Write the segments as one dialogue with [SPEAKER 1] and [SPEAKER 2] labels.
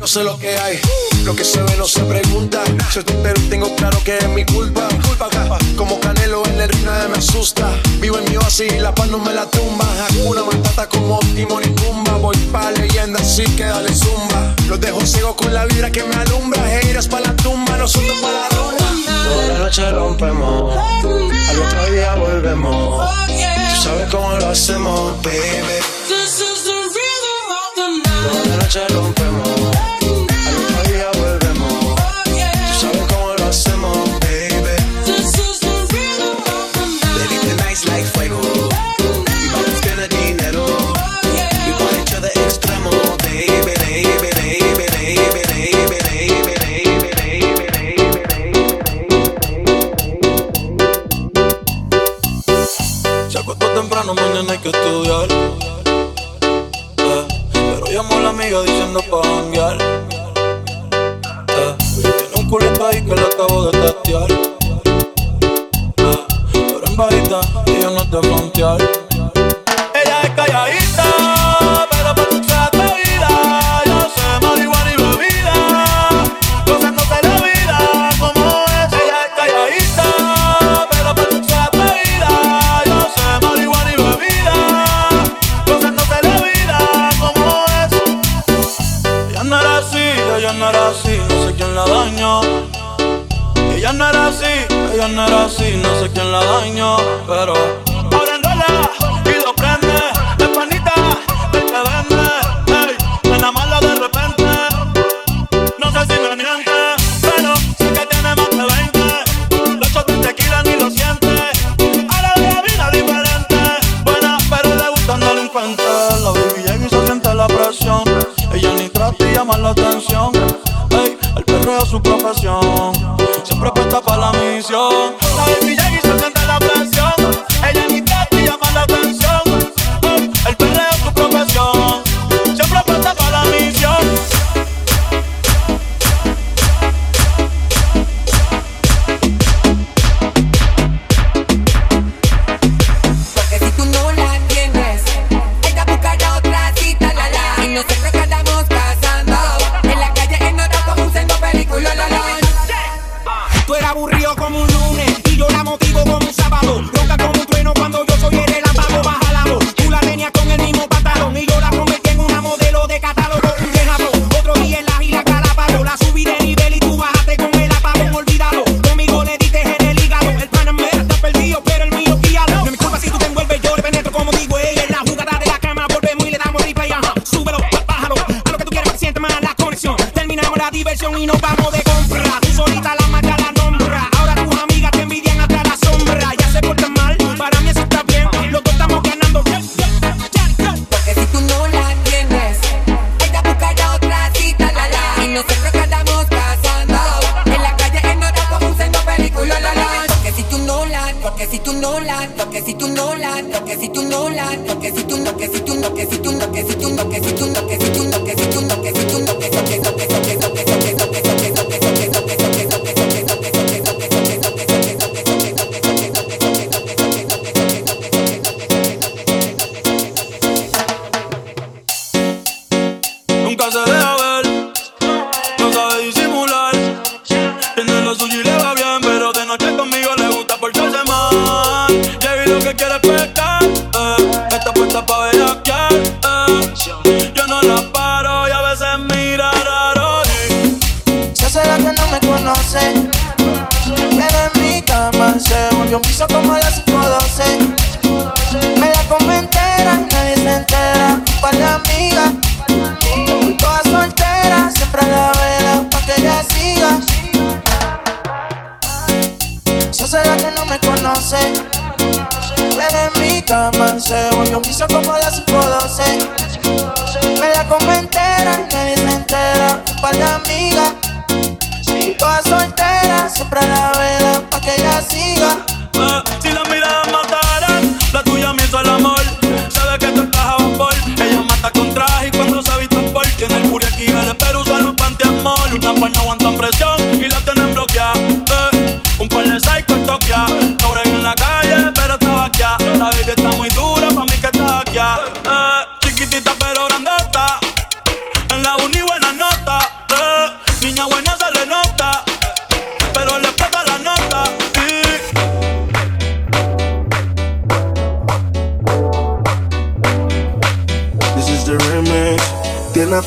[SPEAKER 1] yo sé lo que hay. Lo que se ve no se pregunta. Yo estoy pero tengo claro que es mi culpa. Culpa, culpa. Como canelo en el ring nadie me asusta. Vivo en mi oasis y la paz no me la tumba. Hakuna Matata como Timon y Pumba. Voy pa' leyenda, así que dale zumba. Los dejo ciego con la vibra que me alumbra. Heiras pa' la tumba, nosotros pa' la ronda. Toda la noche rompemos. Al otro día volvemos. Tú sabes cómo lo hacemos, baby.
[SPEAKER 2] This is the rhythm of the night. Toda la noche rompemos. tiene que
[SPEAKER 3] estudiar.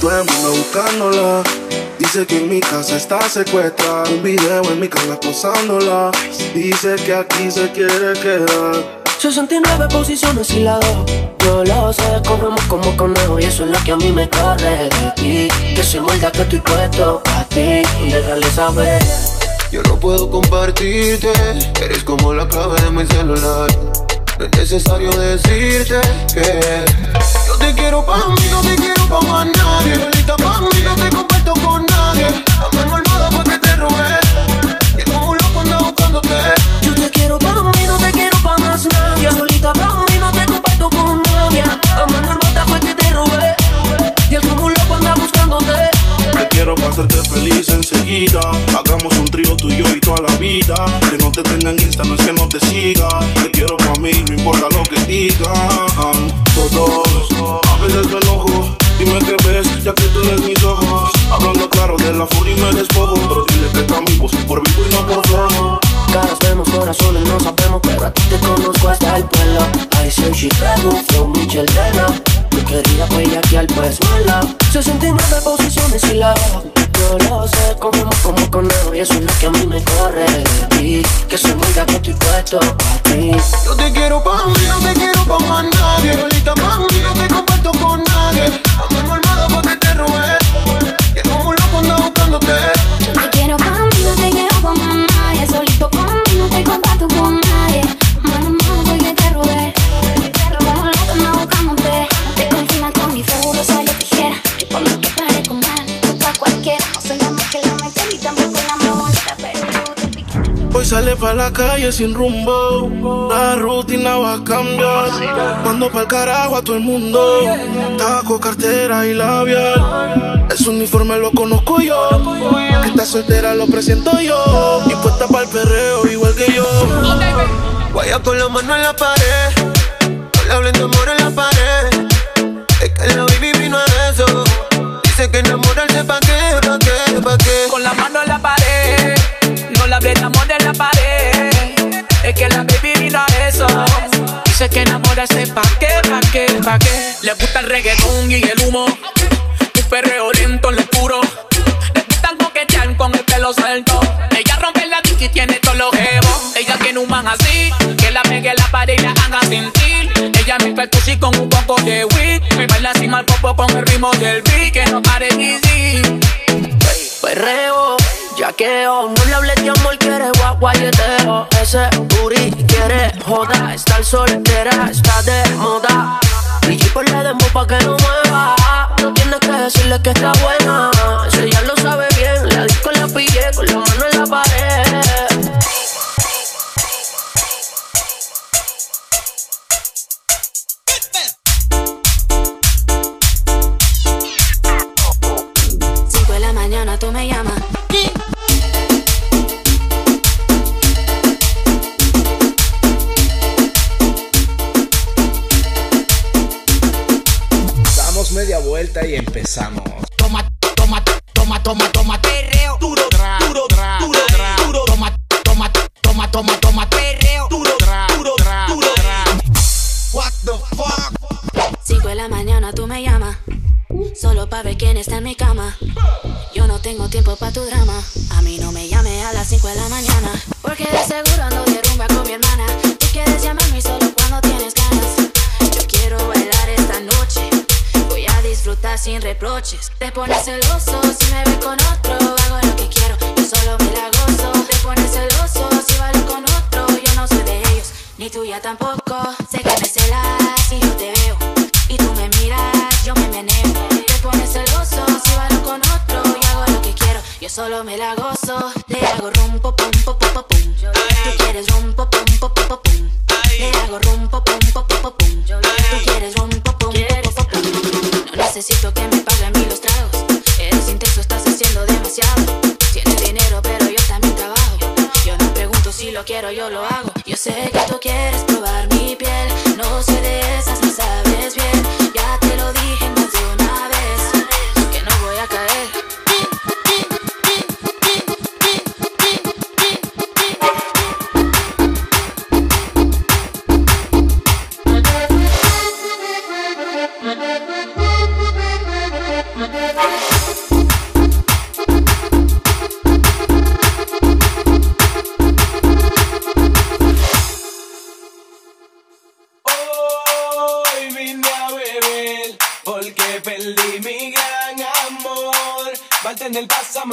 [SPEAKER 3] Todo el mundo buscándola. Dice que en mi casa está secuestrada. Un video en mi cama posándola. Dice que aquí se quiere quedar.
[SPEAKER 4] 69 posiciones y la dejo. Yo lo sé, corremos como conejo y eso es lo que a mí me corre de ti. Que se muerda que estoy puesto a ti. Déjale saber.
[SPEAKER 5] Yo no puedo compartirte, eres como la clave de mi celular. No es necesario decirte que te quiero pa' mí, no te quiero pa' más nadie. Solita pa' mí, no te comparto con nadie. Mano armada fue que te robé. Y como un loco anda buscándote.
[SPEAKER 4] Yo te quiero pa' mí, no te quiero pa' más nadie. Solita pa' mí, no te comparto con nadie. A mano armada fue que te robé. Y el como un loco anda buscándote.
[SPEAKER 3] Te quiero para hacerte feliz enseguida. Hagamos un trío tuyo y toda la vida. Que no te tenga en Insta, no es que no te siga. Te quiero para mí, no importa lo que digan. Sale pa' la calle sin rumbo. La rutina va a cambiar. Mando pa'l carajo a todo el mundo. Taco, cartera y labial. Ese uniforme lo conozco yo. Que está soltera lo presento yo. Y puesta pa'l perreo igual que yo.
[SPEAKER 5] Vaya con la mano en la pared. No le de amor en la pared. Es que la baby vino a eso. Dice que enamorarse pa'
[SPEAKER 6] Dice que enamorarse pa' qué, pa' qué, pa' qué. Le gusta el reggaetón y el humo. Un perreo lento en lo oscuro. Le gustan coquetear con el pelo suelto. Ella rompe la y tiene todos los jevos. Ella tiene un man así. Que la pegue la pared y la haga sentir. Ella me percusi con un poco de weed. Me baila encima el popo con el ritmo del beat. Que no pare decir.
[SPEAKER 4] Perreo, no le hables de amor, quiere guaguayeteo. Ese booty quiere joda, estar soltera, está de moda. Y por le demo pa' que no mueva. No tienes que decirle que está buena.
[SPEAKER 7] Tuya tampoco Sé que me celas si yo te veo Y tú me miras, yo me meneo Te pones celoso si bailo con otro Y hago lo que quiero, yo solo me la gozo
[SPEAKER 8] le hago rompo, pom, pom, pom, pom. Tú quieres rompo, pom, pom, pom, pom. Le hago rompo, pom, pom, pom, pom. Tú quieres rompo, pom, pom, pom, pom. No necesito que me paguen mí los tragos. Eres intenso, estás haciendo demasiado. Quiero, yo lo hago. Yo sé que tú quieres probar mi piel. No sé de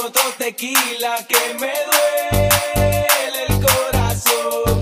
[SPEAKER 9] otro tequila que me duele el corazón.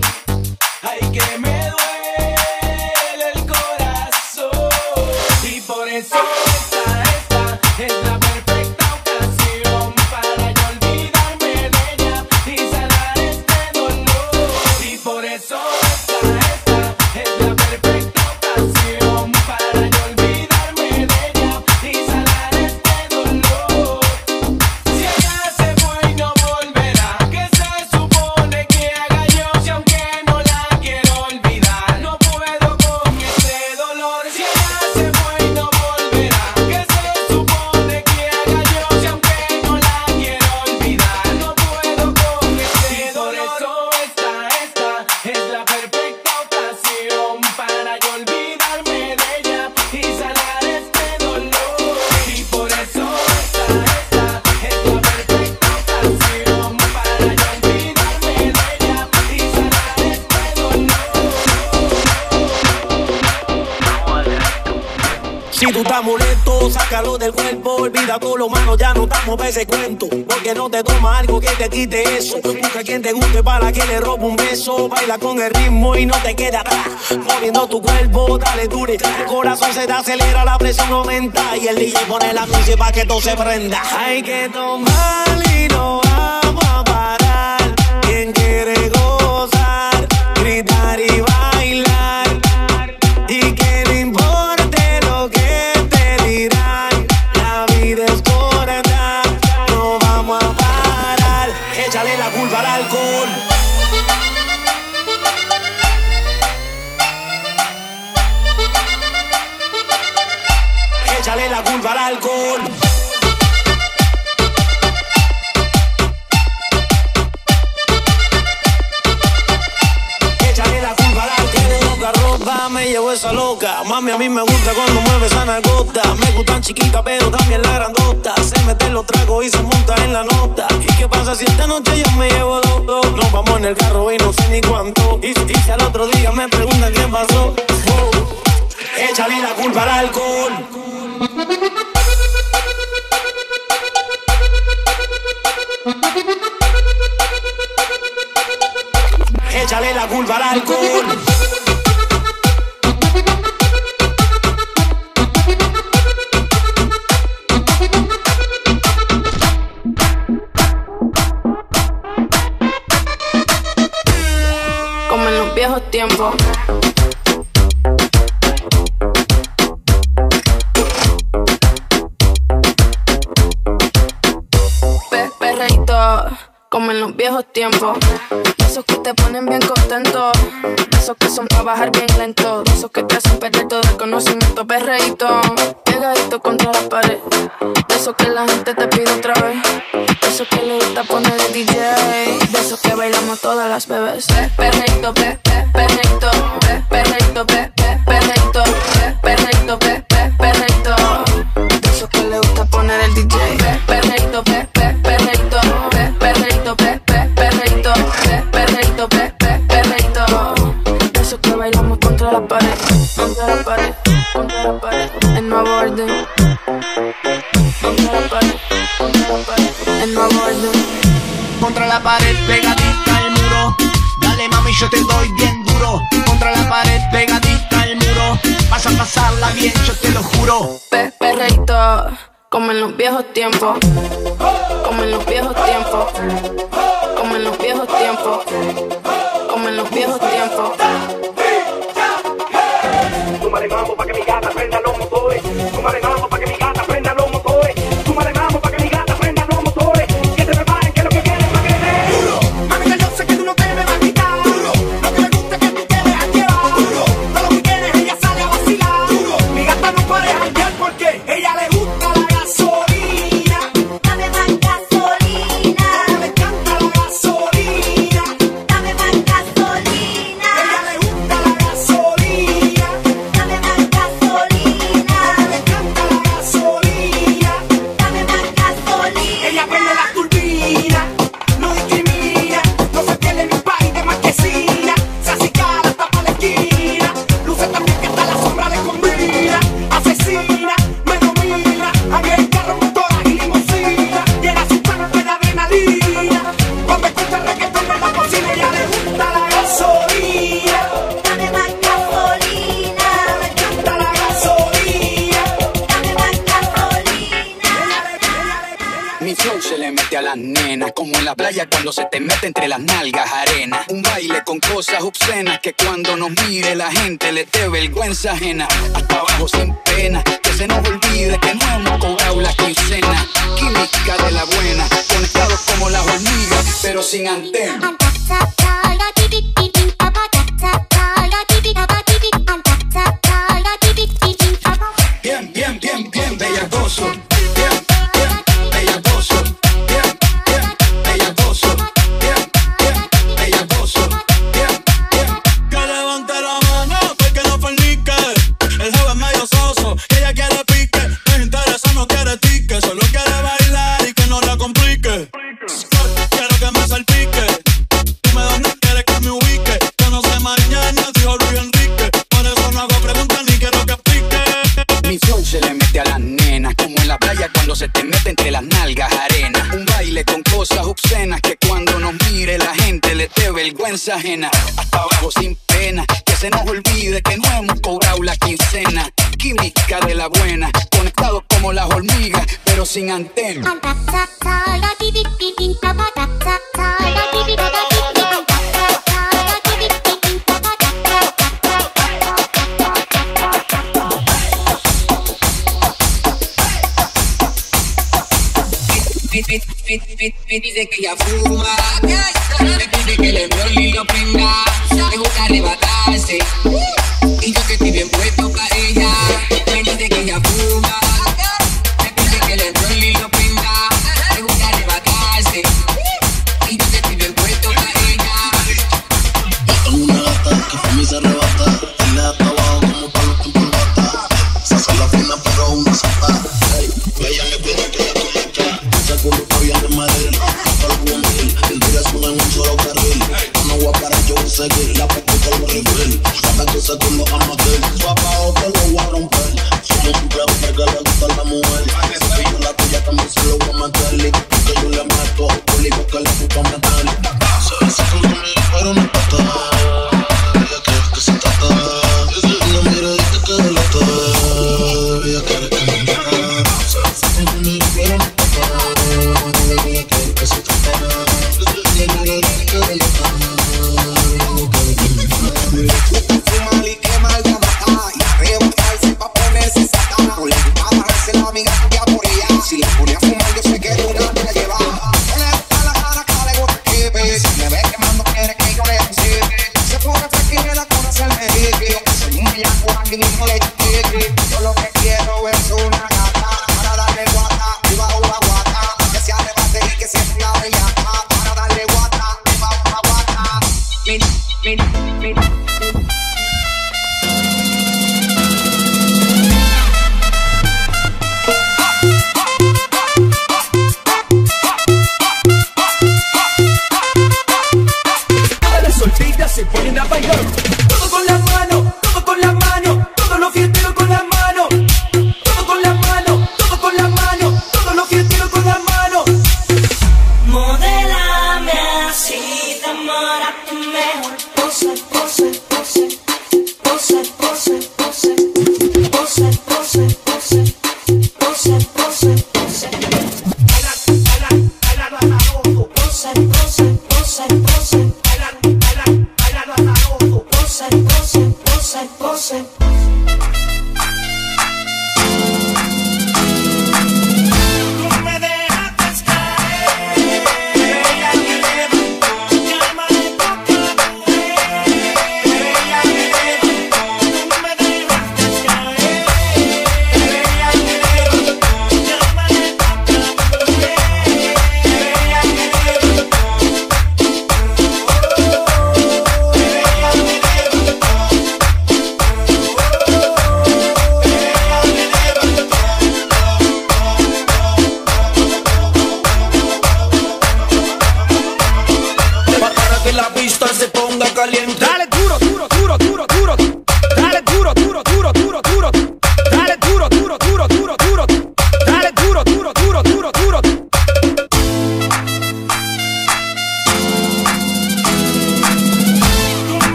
[SPEAKER 10] Si tú estás molesto, sácalo del cuerpo. Olvida todo lo malo, ya no estamos para ese cuento. Porque no te toma algo que te quite eso. Busca quien te guste para que le robe un beso. Baila con el ritmo y no te queda atrás. Moviendo tu cuerpo, dale dure. El corazón se te acelera, la presión aumenta. Y el DJ pone la música para que todo se prenda. Hay que tomar y no esa loca. Mami, a mí me gusta cuando mueve esa nalgota. Me gustan chiquitas, pero también la grandota. Se mete los tragos y se monta en la nota. ¿Y qué pasa si esta noche yo me llevo dos, dos? Nos vamos en el carro y no sé ni cuánto. Y, y si al otro día me preguntan qué pasó, oh, échale la culpa al alcohol. Échale la culpa al alcohol.
[SPEAKER 8] Tiempos. Pe- Perreíto, como en los viejos tiempos. De Esos que te ponen bien contento. De Esos que son para bajar bien lento. De Esos que te hacen perder todo el conocimiento. Perreíto, pegadito contra la pared. De esos que la gente te pide otra vez. De esos que le gusta poner el DJ. De esos que bailamos todas las bebés. Pe-
[SPEAKER 11] vergüenza ajena. Hasta abajo sin pena, que se nos olvide que no hemos cobrado la quincena. Química de la buena, conectados como las hormigas, pero sin antena.
[SPEAKER 6] Me
[SPEAKER 5] dice que ella fuma, me pide que le viole y lo prenda. Le gusta arrebatarse. Y yo que estoy bien puesto para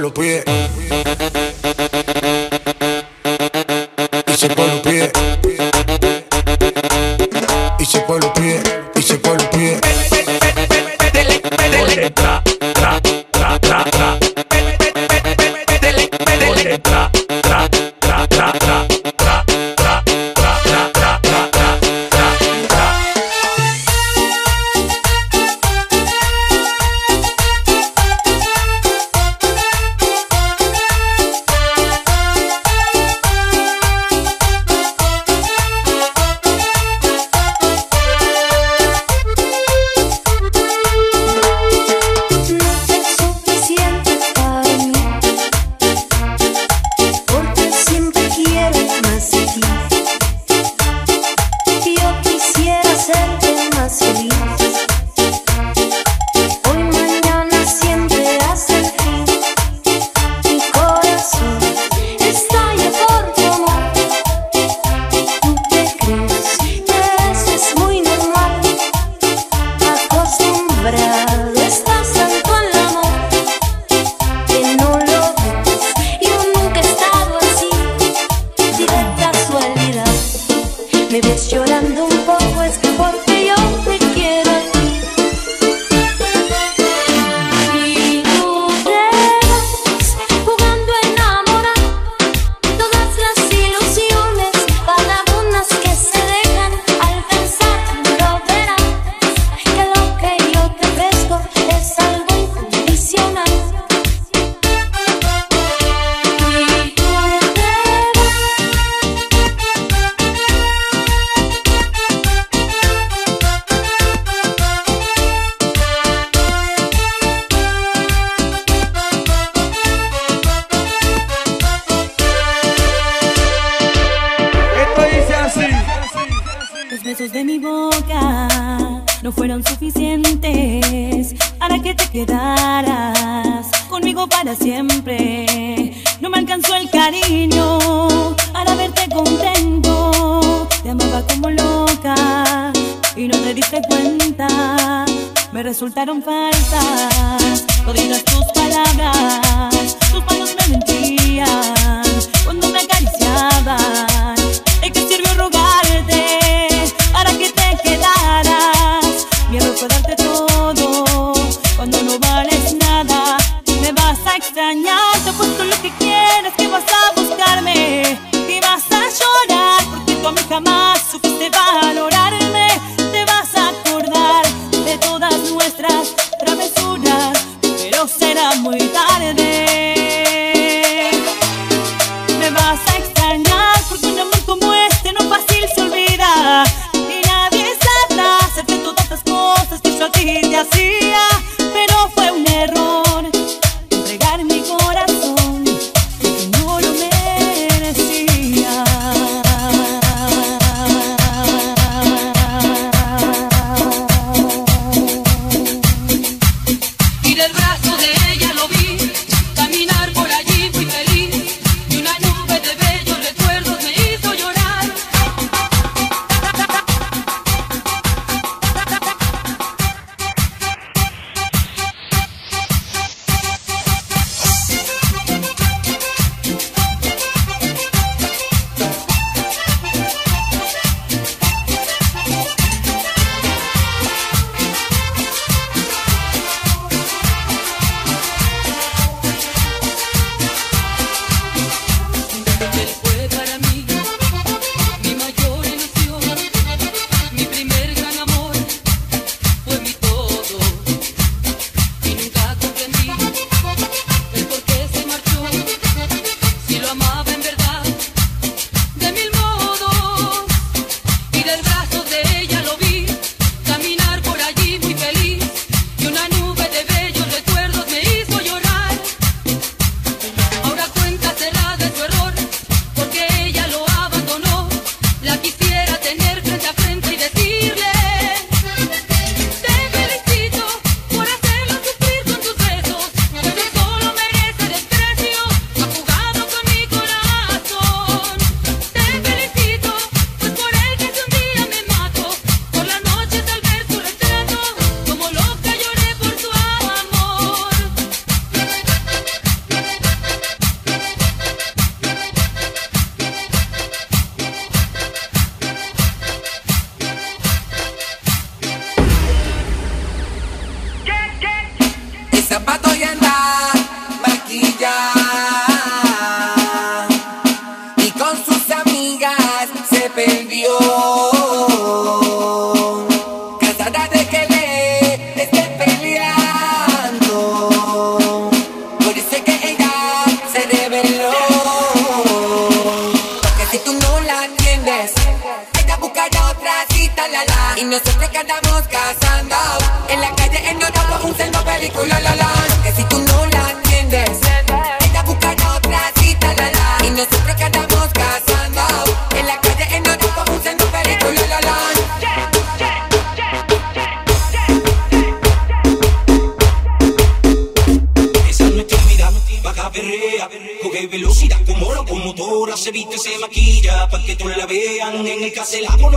[SPEAKER 12] lo pide. de mi boca no fueron suficientes para que te quedaras conmigo para siempre. No me alcanzó el cariño para verte contento. Te amaba como loca y no te diste cuenta. Me resultaron falsas todas tus palabras. Tus manos me mentían cuando me acariciabas. extrañarte, pues tú lo que quieres que
[SPEAKER 13] vas a buscarme. Te vas a llorar porque tú a mí jamás supiste valorarme. Te vas a acordar de todas nuestras travesuras, pero será muy tarde. Me vas a extrañar porque un amor como este no fácil se olvida. Y nadie
[SPEAKER 5] sabrá hacer todas
[SPEAKER 13] las
[SPEAKER 14] cosas que
[SPEAKER 6] yo a ti te hacía.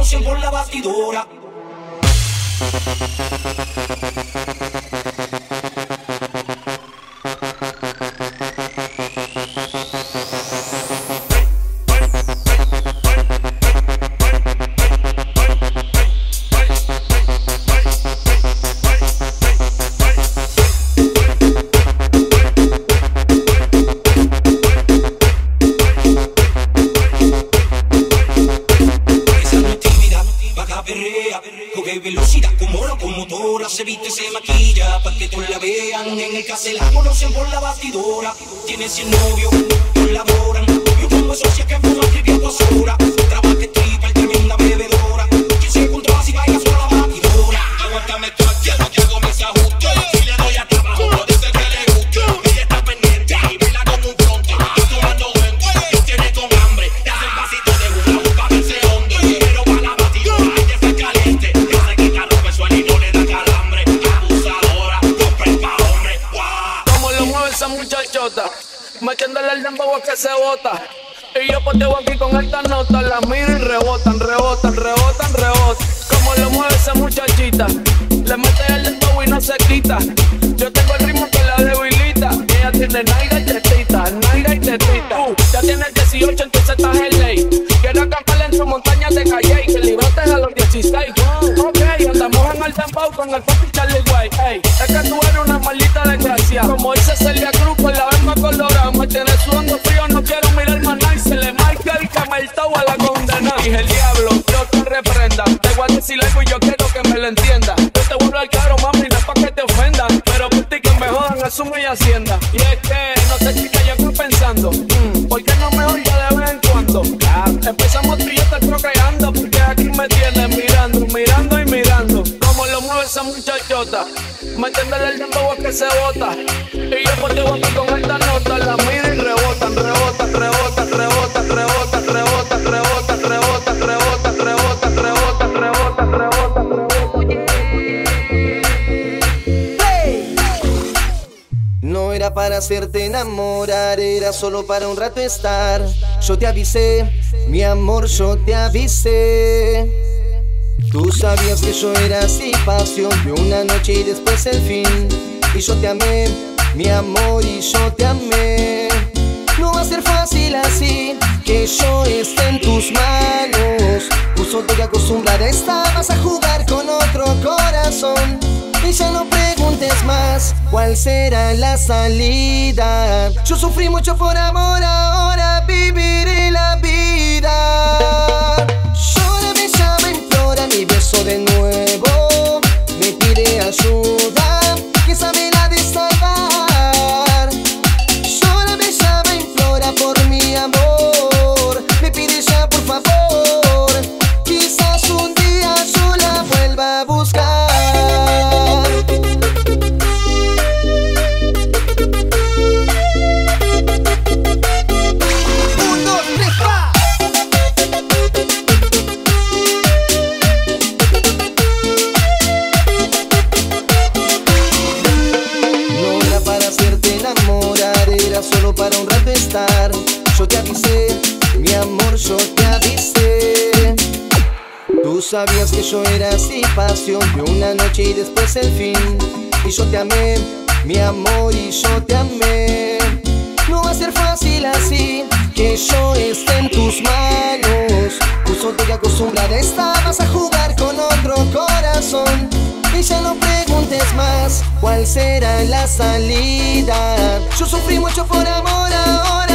[SPEAKER 6] explosión por la batidora. Como locomotora, se viste, se maquilla, pa' que todos la vean, en el se la conocen por la batidora. Tiene cien novios, colaboran, yo como socia que fuma trivia basura, trabaja tripa y tremenda bebedora, que se encontró así baila sola la batidora. Aguántame tú aquí, no te hago mis
[SPEAKER 15] metiéndole el dembow que se bota. Y yo poteo aquí con alta nota, la miro y rebotan, rebotan, rebotan, rebotan. Como lo mueve esa muchachita, le mete el dembow y no se quita. Yo tengo el ritmo que la debilita. Ella tiene naira y tetita, naira y tetita. Uh, ya tiene 18, entonces estás en ley. Quiero acamparle en su montaña de calle y que librotes a los 16. Ok, andamos en el dembow con el papi Charlie. Ey, es que tú eres una maldita desgracia. Como dice Celia Metiéndole el dembow que se bota. Y yo por aquí con alta nota. La miro y rebotan, rebotan, rebotan, rebotan, rebotan, rebotan, rebotan, rebotan, rebotan, rebotan, rebotan, rebotan, rebotan,
[SPEAKER 16] No era para hacerte enamorar, era solo para un rato estar. Yo te avisé, mi amor, yo te avisé. Sabías que yo era así, pasión de una noche y después el fin. Y yo te amé, mi amor, y yo te amé. No va a ser fácil así, que yo esté en tus manos. Puso te acostumbrada estabas a jugar con otro corazón. Y ya no preguntes más cuál será la salida. Yo sufrí mucho por amor, ahora viviré la de nuevo. Me pide ayuda, que yo era así, pasión de una noche y después el fin. Y yo te amé, mi amor, y yo te amé. No va a ser fácil así, que yo esté en tus manos. Justo te acostumbrada estabas a jugar con otro corazón. Y ya no preguntes más cuál será la salida. Yo sufrí mucho por amor, ahora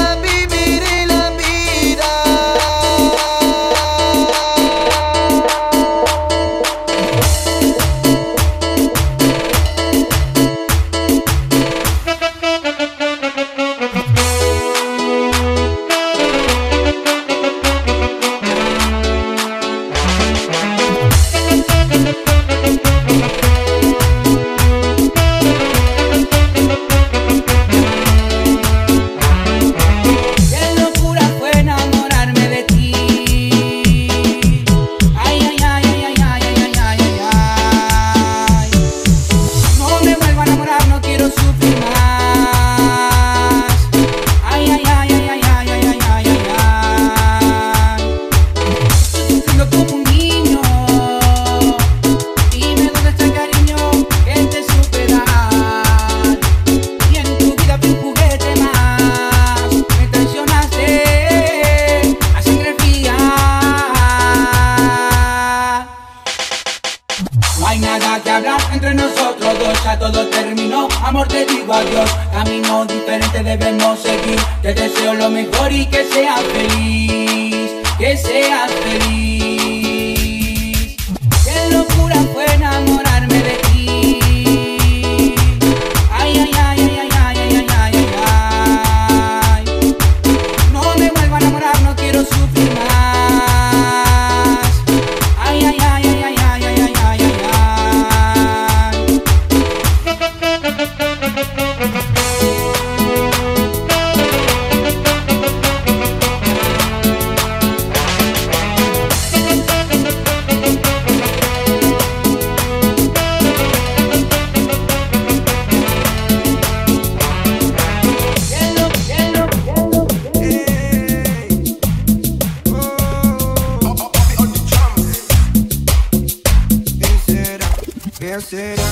[SPEAKER 17] será.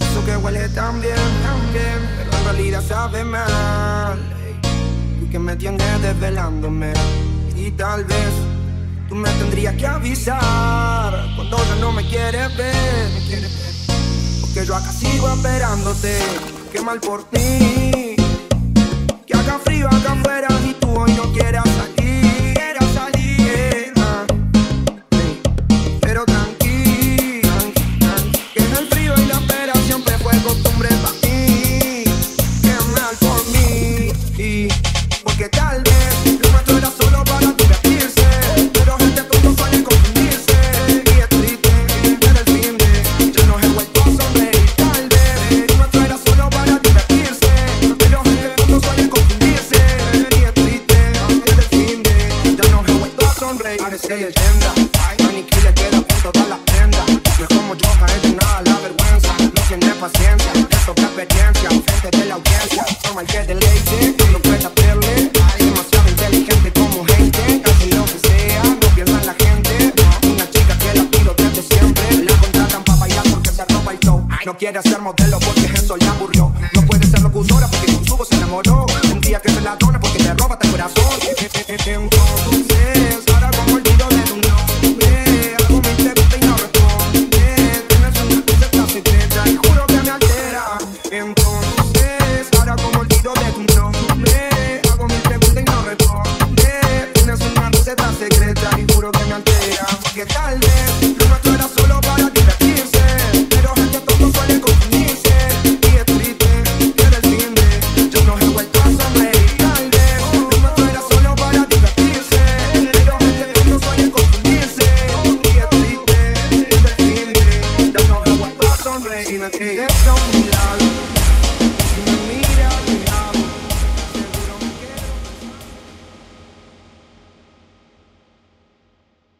[SPEAKER 17] Eso que huele tan bien, tan bien, pero en realidad sabe mal. Y que me tienes desvelándome. Y tal vez tú me tendrías que avisar cuando ya no me quieres ver. Me quieres ver. Porque yo acá sigo esperándote. Qué mal por ti. Que haga frío acá afuera y tú hoy no quieras llama el que deleite, tú no puedes hacerle. Hay demasiado inteligente como gente, casi lo que sea, no piensa en la gente. Una chica que la tiro desde siempre, la contratan para bailar porque se roba el show. No quiere ser modelo porque eso ya aburrió. No puede ser locutora porque con su voz se enamoró. Un día que se la dona porque te roba tu corazón. Eh, eh, eh,